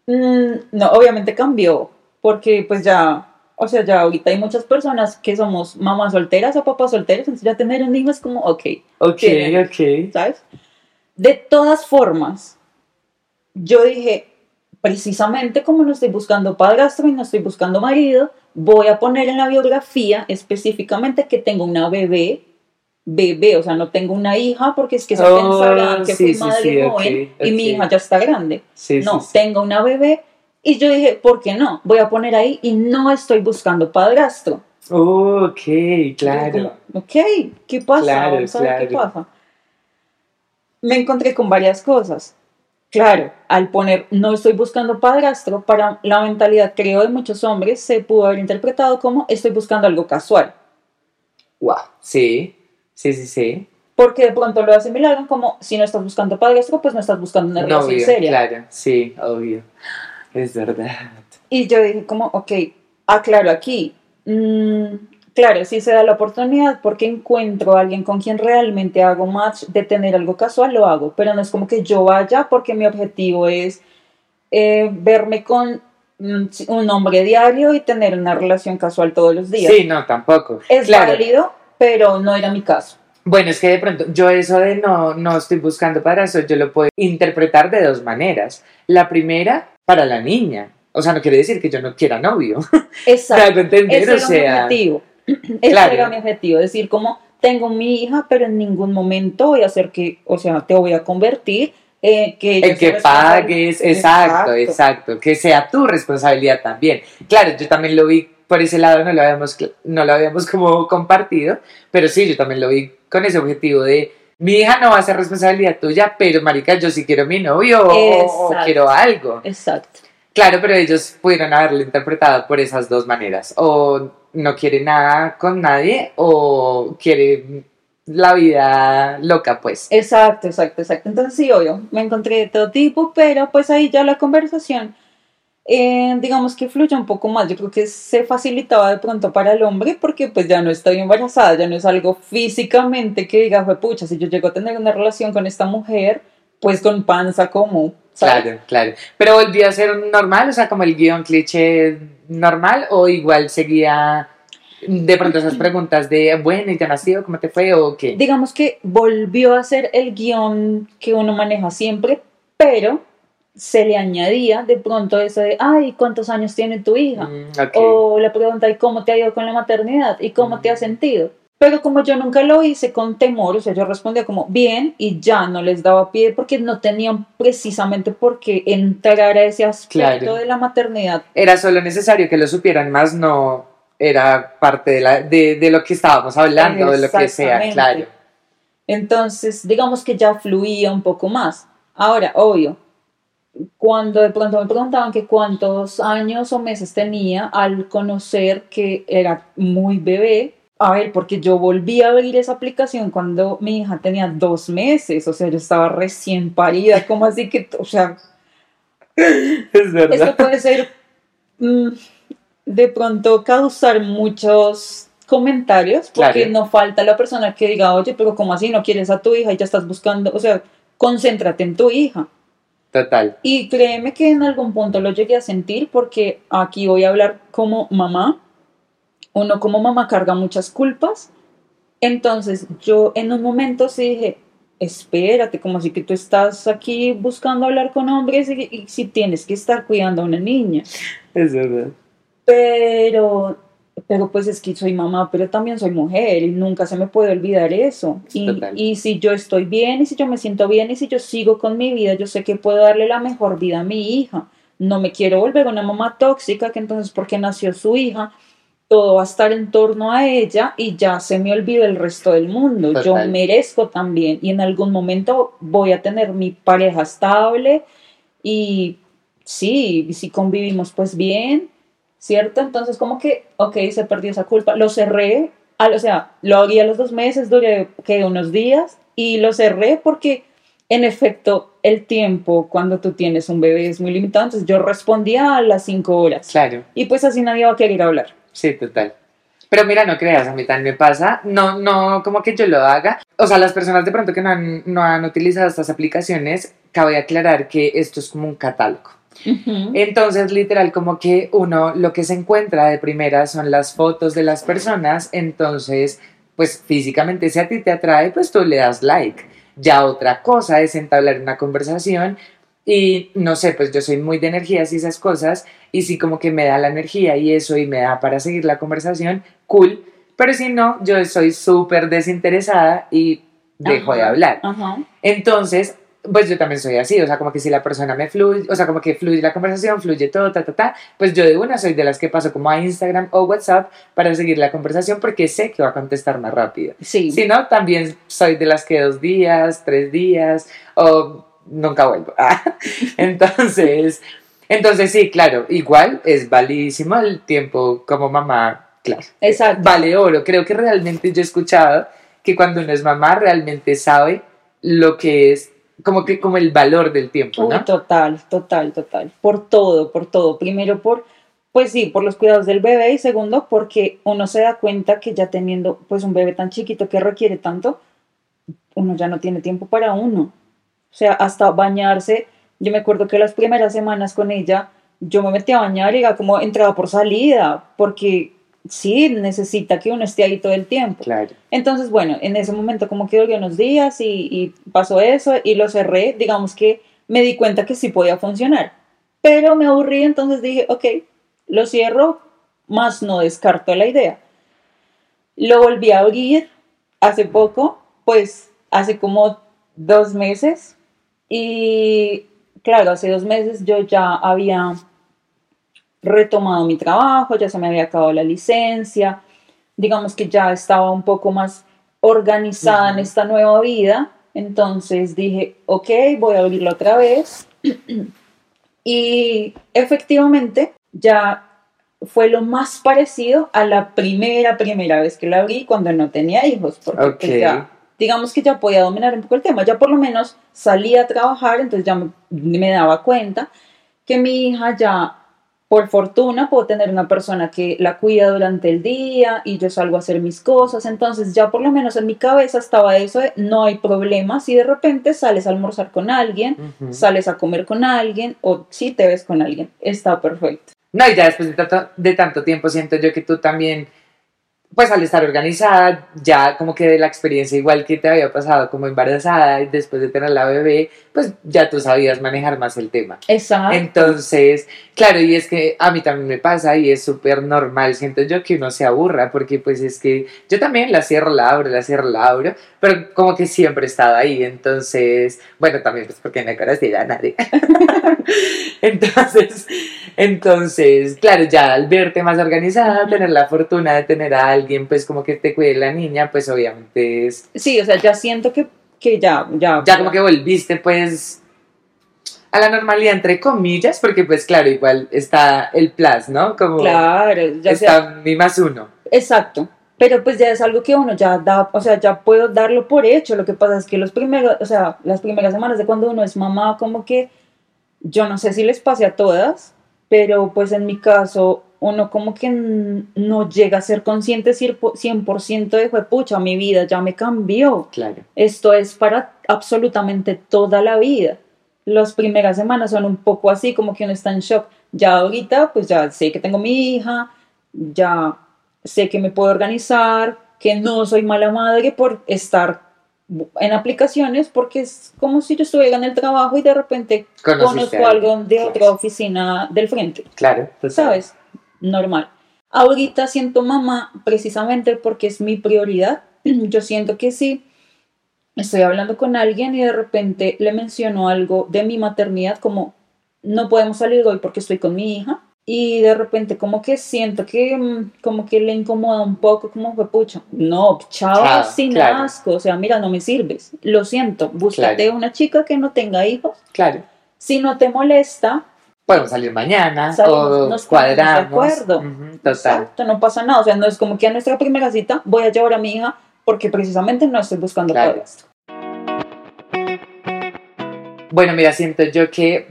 Mm, no, obviamente cambió, porque pues ya, o sea, ya ahorita hay muchas personas que somos mamás solteras o papás solteros, entonces ya tener un hijo es como, ok, Ok, Tiene. ok. ¿sabes? De todas formas, yo dije, precisamente como no estoy buscando padrastro y no estoy buscando marido, voy a poner en la biografía específicamente que tengo una bebé, bebé, o sea, no tengo una hija porque es que se Oh, pensarán que sí, fui madre sí, joven y mi ok. hija ya está grande. Sí, no, tengo una bebé y yo dije, ¿por qué no? Voy a poner ahí y no estoy buscando padrastro. Ok, claro. como, ok, ¿qué pasa? Claro, Vamos a ver qué claro. pasa. Me encontré con varias cosas. Claro, al poner no estoy buscando padrastro, para la mentalidad, creo, de muchos hombres, se pudo haber interpretado como estoy buscando algo casual. Wow. Sí, sí, sí, sí. Porque de pronto lo asimilaron como si no estás buscando padrastro, pues no estás buscando una relación seria. claro. Sí, obvio. Es verdad. Y yo dije como, ok, aclaro aquí. mm, claro, si se da la oportunidad porque encuentro a alguien con quien realmente hago match de tener algo casual, lo hago. Pero no es como que yo vaya porque mi objetivo es eh, verme con mm, un hombre diario y tener una relación casual todos los días. Sí, no, tampoco. es claro. válido, pero no era mi caso. Bueno, es que de pronto yo eso de no, no estoy buscando para eso, yo lo puedo interpretar de dos maneras. La primera, para la niña. O sea, no quiere decir que yo no quiera novio. (laughs) Exacto. entender, Ese o era mi objetivo. (clears throat) Ese Claro. era mi objetivo, decir como tengo mi hija, pero en ningún momento voy a hacer que, o sea, te voy a convertir eh, que sea que pagues, exacto, exacto, que sea tu responsabilidad también. Claro, yo también lo vi por ese lado, no lo habíamos, no lo habíamos como compartido, pero sí, yo también lo vi con ese objetivo de mi hija no va a ser responsabilidad tuya, pero marica, yo sí quiero mi novio o, quiero algo. Exacto. Claro, pero ellos pudieron haberlo interpretado por esas dos maneras. O no quiere nada con nadie o quiere la vida loca, pues. Exacto, exacto, exacto. Entonces sí, obvio, me encontré de todo tipo, pero pues ahí ya la conversación, eh, digamos que fluye un poco más. Yo creo que se facilitaba de pronto para el hombre porque pues ya no estoy embarazada, ya no es algo físicamente que diga, fue pucha, si yo llego a tener una relación con esta mujer, pues con panza como, ¿sabes? Claro, claro. Pero volvió a ser normal, o sea, como el guion cliché normal, o igual seguía de pronto esas preguntas de, bueno, ¿y te nacido? ¿Cómo te fue? ¿O qué? Digamos que volvió a ser el guion que uno maneja siempre, pero se le añadía de pronto eso de, ay, ¿cuántos años tiene tu hija? Mm, ok. O la pregunta, ¿y cómo te ha ido con la maternidad? ¿Y cómo te has sentido? Pero como yo nunca lo hice con temor, o sea, yo respondía como bien y ya no les daba pie porque no tenían precisamente por qué entrar a ese aspecto Claro. de la maternidad. Era solo necesario que lo supieran más, no era parte de, la, de, de lo que estábamos hablando, de lo que sea, claro. Entonces, digamos que ya fluía un poco más. Ahora, obvio, cuando de pronto me preguntaban que cuántos años o meses tenía al conocer que era muy bebé, a ver, porque yo volví a abrir esa aplicación cuando mi hija tenía dos meses, o sea, yo estaba recién parida, como así que, o sea, (laughs) Es verdad. esto puede ser mm, de pronto causar muchos comentarios porque Claro. no falta la persona que diga, oye, pero ¿cómo así no quieres a tu hija y ya estás buscando? O sea, concéntrate en tu hija. Total. Y créeme que en algún punto lo llegué a sentir porque aquí voy a hablar como mamá. Uno como mamá carga muchas culpas. Entonces yo en un momento sí dije, espérate, como si que tú estás aquí buscando hablar con hombres y, y si tienes que estar cuidando a una niña. Es verdad. Pero, pero pues es que soy mamá, pero también soy mujer y nunca se me puede olvidar eso. Y, y si yo estoy bien y si yo me siento bien y si yo sigo con mi vida, yo sé que puedo darle la mejor vida a mi hija. No me quiero volver una mamá tóxica que entonces porque nació su hija, todo va a estar en torno a ella y ya se me olvida el resto del mundo. Yo merezco también y en algún momento voy a tener mi pareja estable y sí, si convivimos pues bien, ¿cierto? Entonces como que, ok, se perdió esa culpa, lo cerré, al- o sea, lo abrí a los dos meses, duré que unos días y lo cerré porque en efecto el tiempo cuando tú tienes un bebé es muy limitado, entonces yo respondía a las cinco horas Claro. y pues así nadie va a querer hablar. Sí, total. Pero mira, no creas, a mí también me pasa, no, no como que yo lo haga. O sea, las personas de pronto que no han, no han utilizado estas aplicaciones, cabe aclarar que esto es como un catálogo. Entonces, literal, como que uno lo que se encuentra de primera son las fotos de las personas, entonces, pues físicamente si a ti te atrae, pues tú le das like. Ya otra cosa es entablar una conversación y no sé, pues yo soy muy de energías y esas cosas y si como que me da la energía y eso y me da para seguir la conversación, cool. Pero si no, yo soy súper desinteresada y dejo de hablar. Ajá. Entonces, pues yo también soy así, o sea, como que si la persona me fluye, o sea, como que fluye la conversación, fluye todo, ta, ta, ta, pues yo de una soy de las que paso como a Instagram o WhatsApp para seguir la conversación porque sé que va a contestar más rápido. Sí. Si no, también soy de las que dos días, tres días, o nunca vuelvo. (laughs) entonces, entonces sí, claro, igual es validísimo el tiempo como mamá, claro. Exacto. Vale oro, creo que realmente yo he escuchado que cuando uno es mamá realmente sabe lo que es, como que como el valor del tiempo, Uy, ¿no? total, total, total. Por todo, por todo. Primero por, pues sí, por los cuidados del bebé y segundo porque uno se da cuenta que ya teniendo pues un bebé tan chiquito que requiere tanto, uno ya no tiene tiempo para uno. O sea, hasta bañarse. Yo me acuerdo que las primeras semanas con ella, yo me metía a bañar y era como entrada por salida, porque sí, necesita que uno esté ahí todo el tiempo. Claro. Entonces, bueno, en ese momento como que duré unos días y, y pasó eso y lo cerré, digamos que me di cuenta que sí podía funcionar, pero me aburrí, entonces dije, ok, lo cierro, más no descarto la idea. Lo volví a abrir hace poco, pues hace como dos meses y claro, hace dos meses yo ya había retomado mi trabajo, ya se me había acabado la licencia, digamos que ya estaba un poco más organizada en Ujú. esta nueva vida, entonces dije, ok, voy a abrirlo otra vez. (clears throat) y efectivamente ya fue lo más parecido a la primera, primera vez que la abrí cuando no tenía hijos, porque pues, Ok. ya, digamos que ya podía dominar un poco el tema, ya por lo menos salía a trabajar, entonces ya me, me daba cuenta que mi hija ya, por fortuna, puedo tener una persona que la cuida durante el día y yo salgo a hacer mis cosas, entonces ya por lo menos en mi cabeza estaba eso de no hay problema si de repente sales a almorzar con alguien, sales a comer con alguien o si te ves con alguien, está perfecto. No, y ya después de tanto, de tanto tiempo siento yo que tú también pues al estar organizada, ya como que de la experiencia igual que te había pasado como embarazada y después de tener la bebé, pues ya tú sabías manejar más el tema. Exacto. Entonces, claro, y es que a mí también me pasa y es súper normal, siento yo que uno se aburra, porque pues es que yo también la cierro, la abro, la cierro, la abro, pero como que siempre he estado ahí, entonces, bueno, también pues porque no conocí a nadie. (laughs) entonces, entonces, claro, ya al verte más organizada, tener la fortuna de tener a alguien pues como que te cuide la niña, pues obviamente es... Sí, o sea, ya siento que, que ya, ya. Ya como que volviste pues a la normalidad entre comillas, porque pues claro, igual está el plus, ¿no? Como Claro, ya está sea. mi más uno. Exacto. Pero pues ya es algo que uno ya da, o sea, ya puedo darlo por hecho. Lo que pasa es que los primeros, o sea, las primeras semanas de cuando uno es mamá, como que yo no sé si les pase a todas, pero pues en mi caso, uno como que no llega a ser consciente 100% de, "Jue pucha, mi vida ya me cambió. Claro. Esto es para absolutamente toda la vida. Las primeras semanas son un poco así, como que uno está en shock. Ya ahorita, pues ya sé que tengo mi hija, ya sé que me puedo organizar, que no soy mala madre por estar en aplicaciones, porque es como si yo estuviera en el trabajo y de repente Conociste conozco a alguien, de claro. otra oficina del frente. Claro. ¿sabes? Normal. Ahorita siento mamá precisamente porque es mi prioridad. (clears throat) Yo siento que sí. Estoy hablando con alguien y de repente le menciono algo de mi maternidad como no podemos salir hoy porque estoy con mi hija y de repente como que siento que mm, como que le incomoda un poco como fue pucha no chao sin claro. asco o sea mira no me sirves lo siento búscate Claro. una chica que no tenga hijos Claro. si no te molesta Podemos salir mañana Salimos, o nos ponemos de cuadramos. acuerdo. Total. Exacto, no pasa nada. O sea, no es como que a nuestra primera cita voy a llevar a mi hija porque precisamente no estoy buscando Claro. para esto. Bueno, mira, siento yo que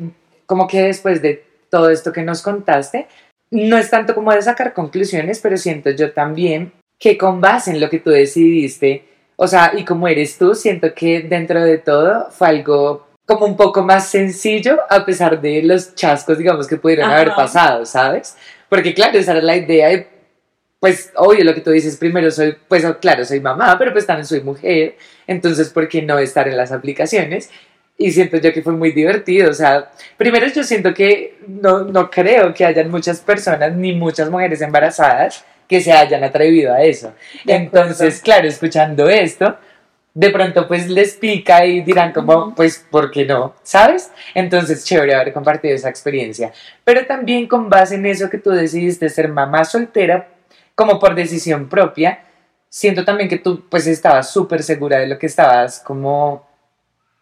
como que después de todo esto que nos contaste, no es tanto como de sacar conclusiones, pero siento yo también que con base en lo que tú decidiste, o sea, y como eres tú, siento que dentro de todo fue algo como un poco más sencillo a pesar de los chascos, digamos, que pudieron Ajá. haber pasado, ¿sabes? Porque claro, esa era la idea de, pues, obvio, lo que tú dices, primero soy, pues, claro, soy mamá, pero pues también soy mujer, entonces, ¿por qué no estar en las aplicaciones? Y siento yo que fue muy divertido, o sea, primero yo siento que no, no creo que hayan muchas personas, ni muchas mujeres embarazadas, que se hayan atrevido a eso. Entonces, claro, escuchando esto, de pronto pues les pica y dirán como, pues, ¿por qué no? ¿Sabes? Entonces, chévere haber compartido esa experiencia. Pero también con base en eso que tú decidiste ser mamá soltera, como por decisión propia, siento también que tú pues estabas súper segura de lo que estabas como,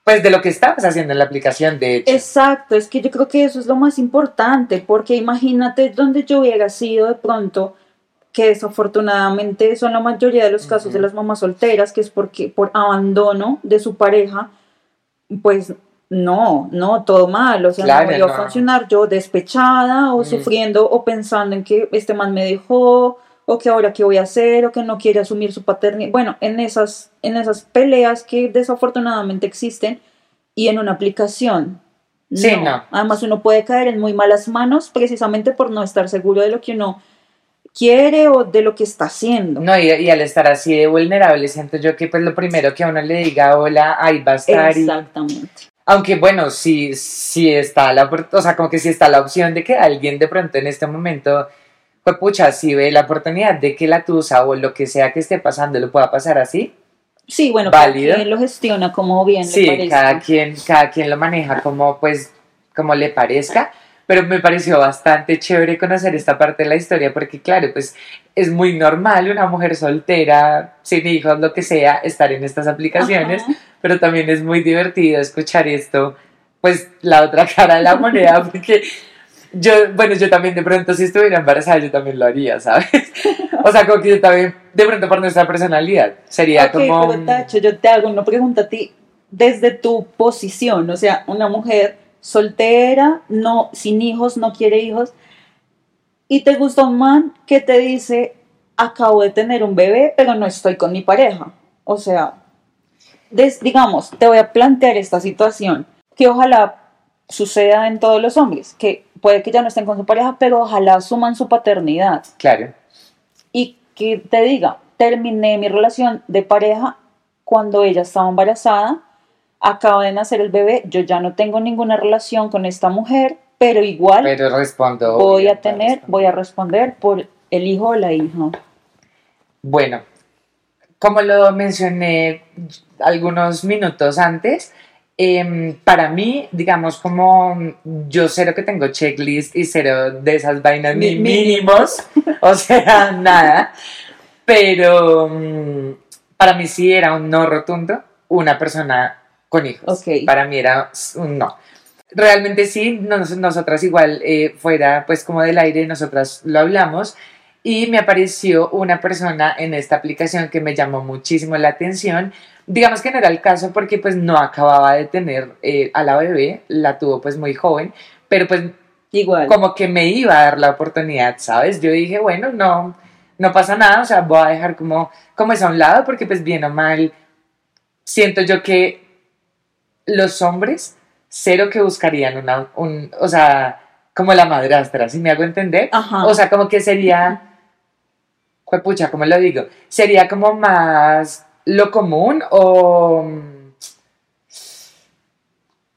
pues de lo que estabas haciendo en la aplicación, de hecho. Exacto, es que yo creo que eso es lo más importante, porque imagínate donde yo hubiera sido de pronto, que desafortunadamente son la mayoría de los casos de las mamás solteras, que es porque por abandono de su pareja, pues no, no, todo mal, o sea, Claro, no iba a no. funcionar yo despechada o sufriendo o pensando en que este man me dejó o que ahora qué voy a hacer o que no quiere asumir su paternidad. Bueno, en esas, en esas peleas que desafortunadamente existen y en una aplicación. Sí, no. Además uno puede caer en muy malas manos precisamente por no estar seguro de lo que uno quiere o de lo que está haciendo. No, y, y al estar así de vulnerable, siento yo que pues lo primero que a uno le diga, hola, ahí va a estar. y- Exactamente. Aunque bueno, sí, sí está la, o sea, como que sí está la opción de que alguien de pronto en este momento, pues pucha, si ve la oportunidad de que la tusa o lo que sea que esté pasando lo pueda pasar así, Sí, bueno, Válido. cada quien lo gestiona como bien le sí, parezca. cada quien, cada quien lo maneja como pues, como le parezca, pero me pareció bastante chévere conocer esta parte de la historia porque claro, pues es muy normal una mujer soltera, sin hijos, lo que sea, estar en estas aplicaciones, Ajá. pero también es muy divertido escuchar esto, pues la otra (laughs) cara de la moneda, porque yo, bueno, yo también de pronto si estuviera embarazada yo también lo haría, ¿sabes? (laughs) O sea, como que yo también, de pronto por nuestra personalidad, sería Ok, como... pero Tacho, yo te hago una pregunta a ti desde tu posición, o sea, una mujer soltera, no, sin hijos, no quiere hijos, y te gusta un man que te dice, acabo de tener un bebé, pero no estoy con mi pareja. O sea, des- digamos, te voy a plantear esta situación, que ojalá suceda en todos los hombres, que puede que ya no estén con su pareja, pero ojalá asuman su paternidad. Claro, Y que te diga, terminé mi relación de pareja cuando ella estaba embarazada, acaba de nacer el bebé, yo ya no tengo ninguna relación con esta mujer, pero igual Pero respondo. voy a tener, voy a responder por el hijo o la hija. Bueno, como lo mencioné algunos minutos antes, em, para mí, digamos, como yo cero que tengo checklist y cero de esas vainas ni mínimos, o (laughs) sea, nada, pero mm, para mí sí era un no rotundo una persona con hijos. Ok. Para mí era un no. Realmente sí, nos- nosotras igual eh, fuera pues como del aire, nosotras lo hablamos y me apareció una persona en esta aplicación que me llamó muchísimo la atención. Digamos que no era el caso porque pues no acababa de tener eh, a la bebé, la tuvo pues muy joven, pero pues Igual. como que me iba a dar la oportunidad, ¿sabes? Yo dije, bueno, no, no pasa nada, o sea, voy a dejar como, como eso a un lado porque pues bien o mal, siento yo que los hombres cero que buscarían una, un, o sea, como la madrastra, si me hago entender. Ajá. O sea, como que sería, pucha, ¿cómo lo digo? Sería como más lo común o...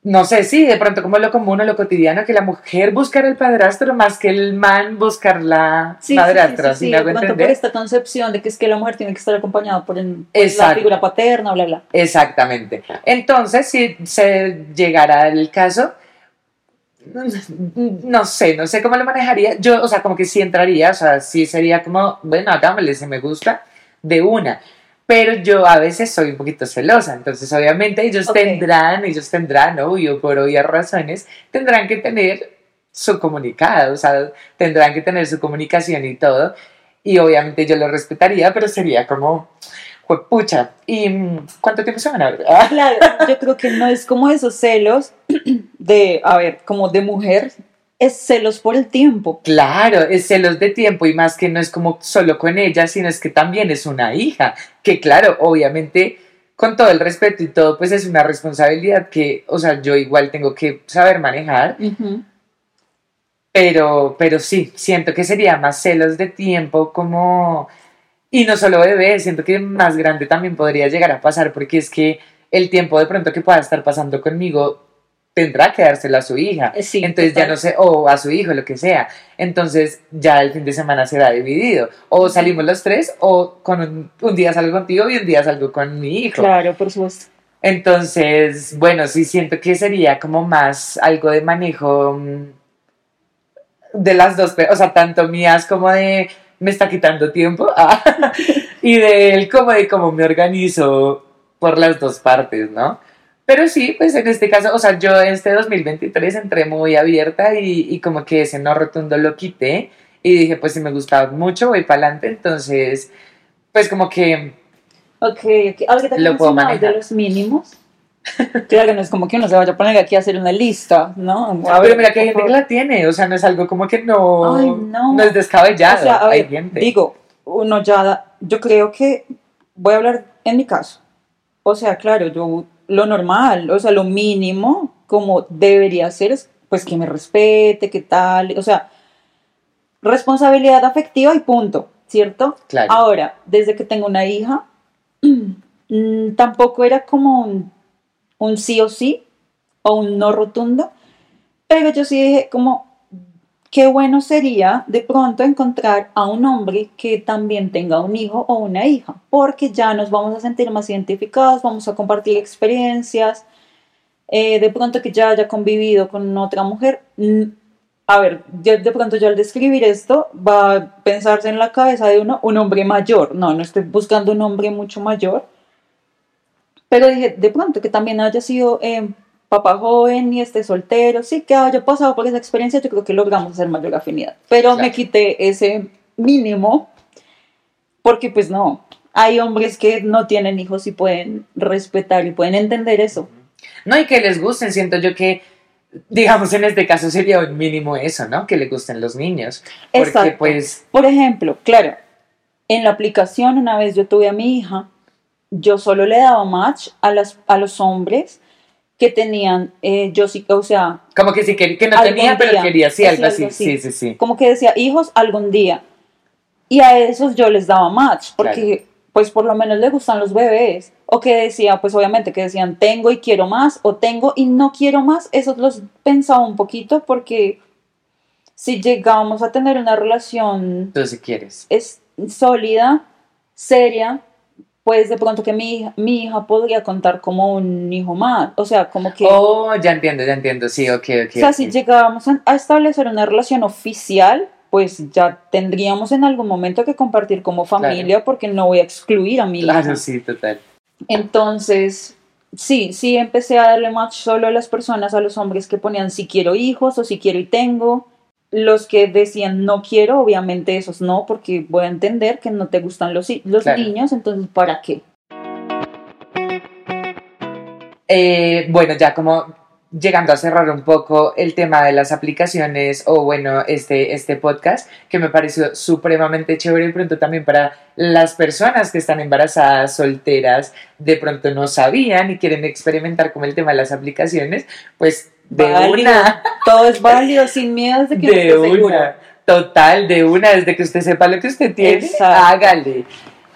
No sé, sí, de pronto como lo común o lo cotidiano, que la mujer buscar el padrastro más que el man buscar la Sí, sí, madrastra, sí, si sí, hago pronto por entender. esta concepción de que es que la mujer tiene que estar acompañada por, el- por la figura paterna, bla, bla. Exactamente. Entonces, si se llegara el caso, no sé, no sé cómo lo manejaría. Yo, o sea, como que sí entraría, o sea, sí sería como, bueno, hagámosle, si me gusta, de una. Pero yo a veces soy un poquito celosa, entonces obviamente ellos Ok. tendrán, ellos tendrán, obvio, por obvias razones, tendrán que tener su comunicado, o sea, tendrán que tener su comunicación y todo. Y obviamente yo lo respetaría, pero sería como, pucha, ¿y mm, cuánto tiempo se van a ver? (laughs) Claro, yo creo que no es como esos celos (clears throat) de, a ver, como de mujer, es celos por el tiempo. Claro, es celos de tiempo y más que no es como solo con ella, sino es que también es una hija, que claro, obviamente con todo el respeto y todo, pues es una responsabilidad que, o sea, yo igual tengo que saber manejar, pero, pero sí, siento que sería más celos de tiempo como... Y no solo bebé, siento que más grande también podría llegar a pasar, porque es que el tiempo de pronto que pueda estar pasando conmigo tendrá que dárselo a su hija. Eh, sí, Entonces ya no sé, o a su hijo, lo que sea. Entonces ya el fin de semana será dividido. O salimos los tres, o con un, un día salgo contigo y un día salgo con mi hijo. Claro, por supuesto. Entonces, bueno, sí siento que sería como más algo de manejo mm, de las dos, o sea, tanto mías como de me está quitando tiempo (laughs) ah, y de él como de cómo me organizo por las dos partes, ¿no? Pero sí, pues en este caso, o sea, yo este 2023 entré muy abierta y, y como que ese no rotundo lo quité y dije, pues si me gustaba mucho, voy para adelante, entonces, pues como que Ok, ok. Ahorita que Lo puedo mencionabas de manejar. los mínimos. Claro, no es como que uno se vaya a poner aquí a hacer una lista, ¿no? A pero ver, mira que hay gente que la tiene, o sea, no es algo como que no, Ay, no. es descabellado. O sea, a hay ver, gente. digo, uno ya, yo creo que, voy a hablar en mi caso, o sea, claro, yo, lo normal, o sea, lo mínimo, como debería ser, es, pues, que me respete, que tal, o sea, responsabilidad afectiva y punto, ¿cierto? Claro. Ahora, desde que tengo una hija, (clears throat) mm, tampoco era como un, un sí o sí, o un no rotundo, pero yo sí dije como, qué bueno sería de pronto encontrar a un hombre que también tenga un hijo o una hija, porque ya nos vamos a sentir más identificados, vamos a compartir experiencias, eh, de pronto que ya haya convivido con otra mujer. Mm, A ver, yo- de pronto yo al describir esto va a pensarse en la cabeza de uno un hombre mayor, no, no estoy buscando un hombre mucho mayor, pero dije, de pronto que también haya sido eh, papá joven y esté soltero, sí, que haya pasado por esa experiencia, yo creo que logramos hacer mayor afinidad. Pero Claro. me quité ese mínimo porque pues no, hay hombres que no tienen hijos y pueden respetar y pueden entender eso. No, y que les gusten, siento yo que, digamos, en este caso sería un mínimo eso, ¿no? Que le gusten los niños. Porque Exacto. pues, Por ejemplo, claro, en la aplicación una vez yo tuve a mi hija, yo solo le daba match a, las, a los hombres que tenían, eh, yo sí, o sea, como que sí, que, que no tenía, pero día. quería, sí, algo así. así. Sí, sí, sí. como que decía hijos algún día. Y a esos yo les daba match, porque pues por lo menos le gustan los bebés. O que decía, pues obviamente que decían tengo y quiero más, o tengo y no quiero más. Esos los pensaba un poquito porque si llegamos a tener una relación Entonces, si quieres. es sólida, seria, pues de pronto que mi hija, mi hija podría contar como un hijo más. O sea, como que... Oh, ya entiendo, ya entiendo. Sí, ok, ok. o sea, si llegábamos a, a establecer una relación oficial, pues ya tendríamos en algún momento que compartir como familia porque no voy a excluir a mi hija. Claro, sí, total. Entonces, sí, sí empecé a darle match solo a las personas, a los hombres que ponían si quiero hijos o si quiero y tengo. Los que decían no quiero, obviamente esos no, porque voy a entender que no te gustan los, los Claro. niños, entonces ¿para qué? Eh, bueno, ya como llegando a cerrar un poco el tema de las aplicaciones o bueno, este, este podcast que me pareció supremamente chévere y pronto también para las personas que están embarazadas, solteras, de pronto no sabían y quieren experimentar con el tema de las aplicaciones, pues de Válido, una, Todo es válido, sin miedo de que no de esté seguro. una, total, de una, desde que usted sepa lo que usted tiene, Exacto. hágale.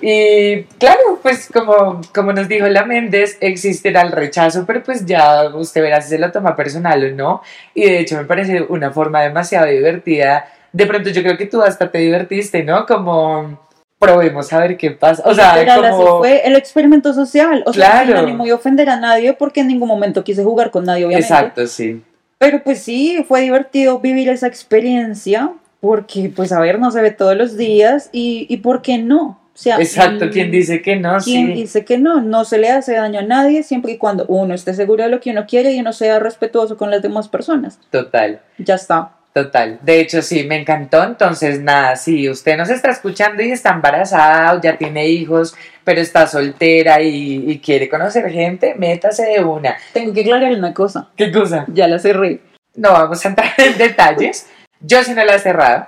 Y claro, pues como, como nos dijo la Méndez, existirá el rechazo, pero pues ya usted verá si se lo toma personal o no. Y de hecho me parece una forma demasiado divertida. De pronto yo creo que tú hasta te divertiste, ¿no? Como probemos a ver qué pasa. O sea, Literal, como... fue el experimento social. O sea, Claro. ánimo de ofender a nadie, porque en ningún momento quise jugar con nadie, obviamente. Exacto, sí. Pero pues sí, fue divertido vivir esa experiencia, porque pues a ver, no se ve todos los días y, y ¿por qué no? O sea, Exacto, ¿quién dice que no? ¿quién Sí, dice que no? No se le hace daño a nadie siempre y cuando uno esté seguro de lo que uno quiere y uno sea respetuoso con las demás personas. total. Ya está. Total, de hecho sí, me encantó, entonces nada, si usted nos está escuchando y está embarazada o ya tiene hijos, pero está soltera y, y quiere conocer gente, métase de una. Tengo que aclarar una cosa. ¿Qué cosa? Ya la cerré. No vamos a entrar en detalles, yo sí no la he cerrado,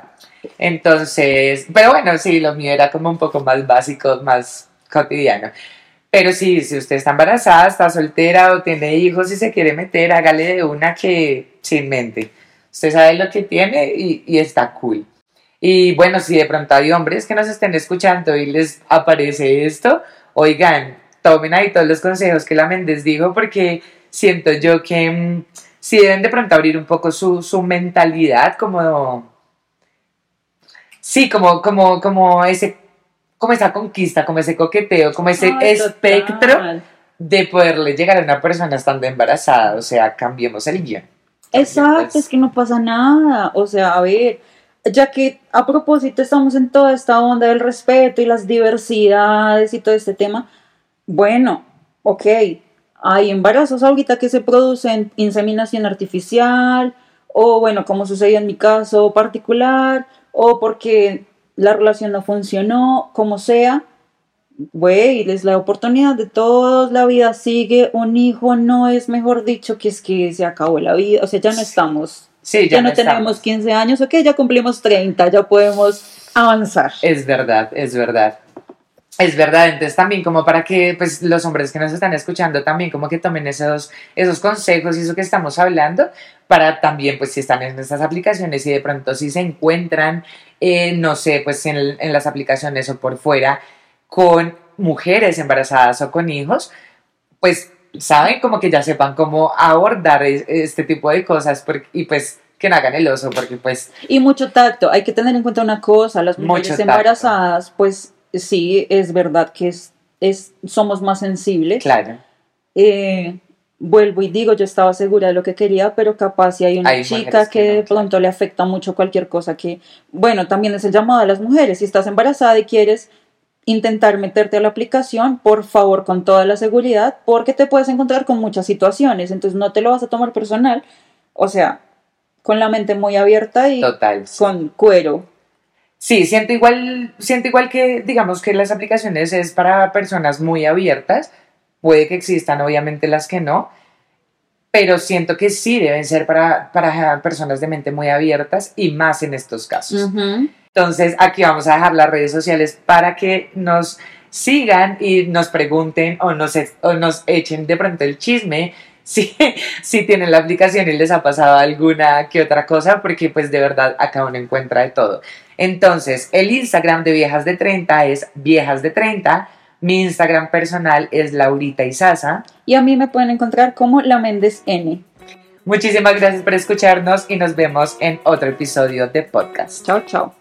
entonces, pero bueno, sí, lo mío era como un poco más básico, más cotidiano. Pero sí, si usted está embarazada, está soltera o tiene hijos y se quiere meter, hágale de una que sin mente. Usted sabe lo que tiene y, y está cool. Y bueno, si de pronto hay hombres que nos estén escuchando y les aparece esto, oigan, tomen ahí todos los consejos que la Méndez dijo porque siento yo que mm, sí deben de pronto abrir un poco su, su mentalidad como... Sí, como, como, como ese como esa conquista, como ese coqueteo, como ese Ay, espectro total. de poderle llegar a una persona estando embarazada. O sea, cambiemos el guion. Exacto, es que no pasa nada. O sea, a ver, ya que a propósito estamos en toda esta onda del respeto y las diversidades y todo este tema, bueno, ok, hay embarazos ahorita que se producen inseminación artificial, o bueno, como sucedió en mi caso particular, o porque la relación no funcionó, como sea. Güey, es la oportunidad de todos, la vida sigue, un hijo no es mejor dicho que es que se acabó la vida, o sea, ya no estamos, Sí, ya, ya, no, no tenemos estamos. 15 años, ok, ya cumplimos 30, ya podemos avanzar. Es verdad, es verdad. Es verdad, entonces también como para que pues los hombres que nos están escuchando también como que tomen esos, esos consejos y eso que estamos hablando para también pues si están en estas aplicaciones y de pronto si se encuentran, eh, no sé, pues en, en las aplicaciones o por fuera con mujeres embarazadas o con hijos, pues saben como que ya sepan cómo abordar es- este tipo de cosas porque- y pues que no hagan el oso porque pues Y mucho tacto, hay que tener en cuenta una cosa, las mujeres tacto. embarazadas, pues sí, es verdad que es, es, somos más sensibles. claro, Eh, vuelvo y digo, yo estaba segura de lo que quería, pero capaz si hay una Hay chica que, que no, de pronto le afecta mucho cualquier cosa que, bueno, también es el llamado a las mujeres, si estás embarazada y quieres intentar meterte a la aplicación, por favor, con toda la seguridad, porque te puedes encontrar con muchas situaciones, entonces no te lo vas a tomar personal, o sea, con la mente muy abierta y total. sí. con cuero. Sí, siento igual, siento igual que, digamos que las aplicaciones es para personas muy abiertas, puede que existan obviamente las que no, pero siento que sí deben ser para, para personas de mente muy abiertas y más en estos casos. Entonces, aquí vamos a dejar las redes sociales para que nos sigan y nos pregunten o nos, echen de pronto el chisme (laughs) si, tienen la aplicación y les ha pasado alguna que otra cosa, porque pues de verdad acá uno encuentra de todo. Entonces, el Instagram de Viejas de 30 es Viejas de 30. Mi Instagram personal es Laurita Isaza. Y a mí me pueden encontrar como La Méndez N. Muchísimas gracias por escucharnos y nos vemos en otro episodio de podcast. Chao, chao.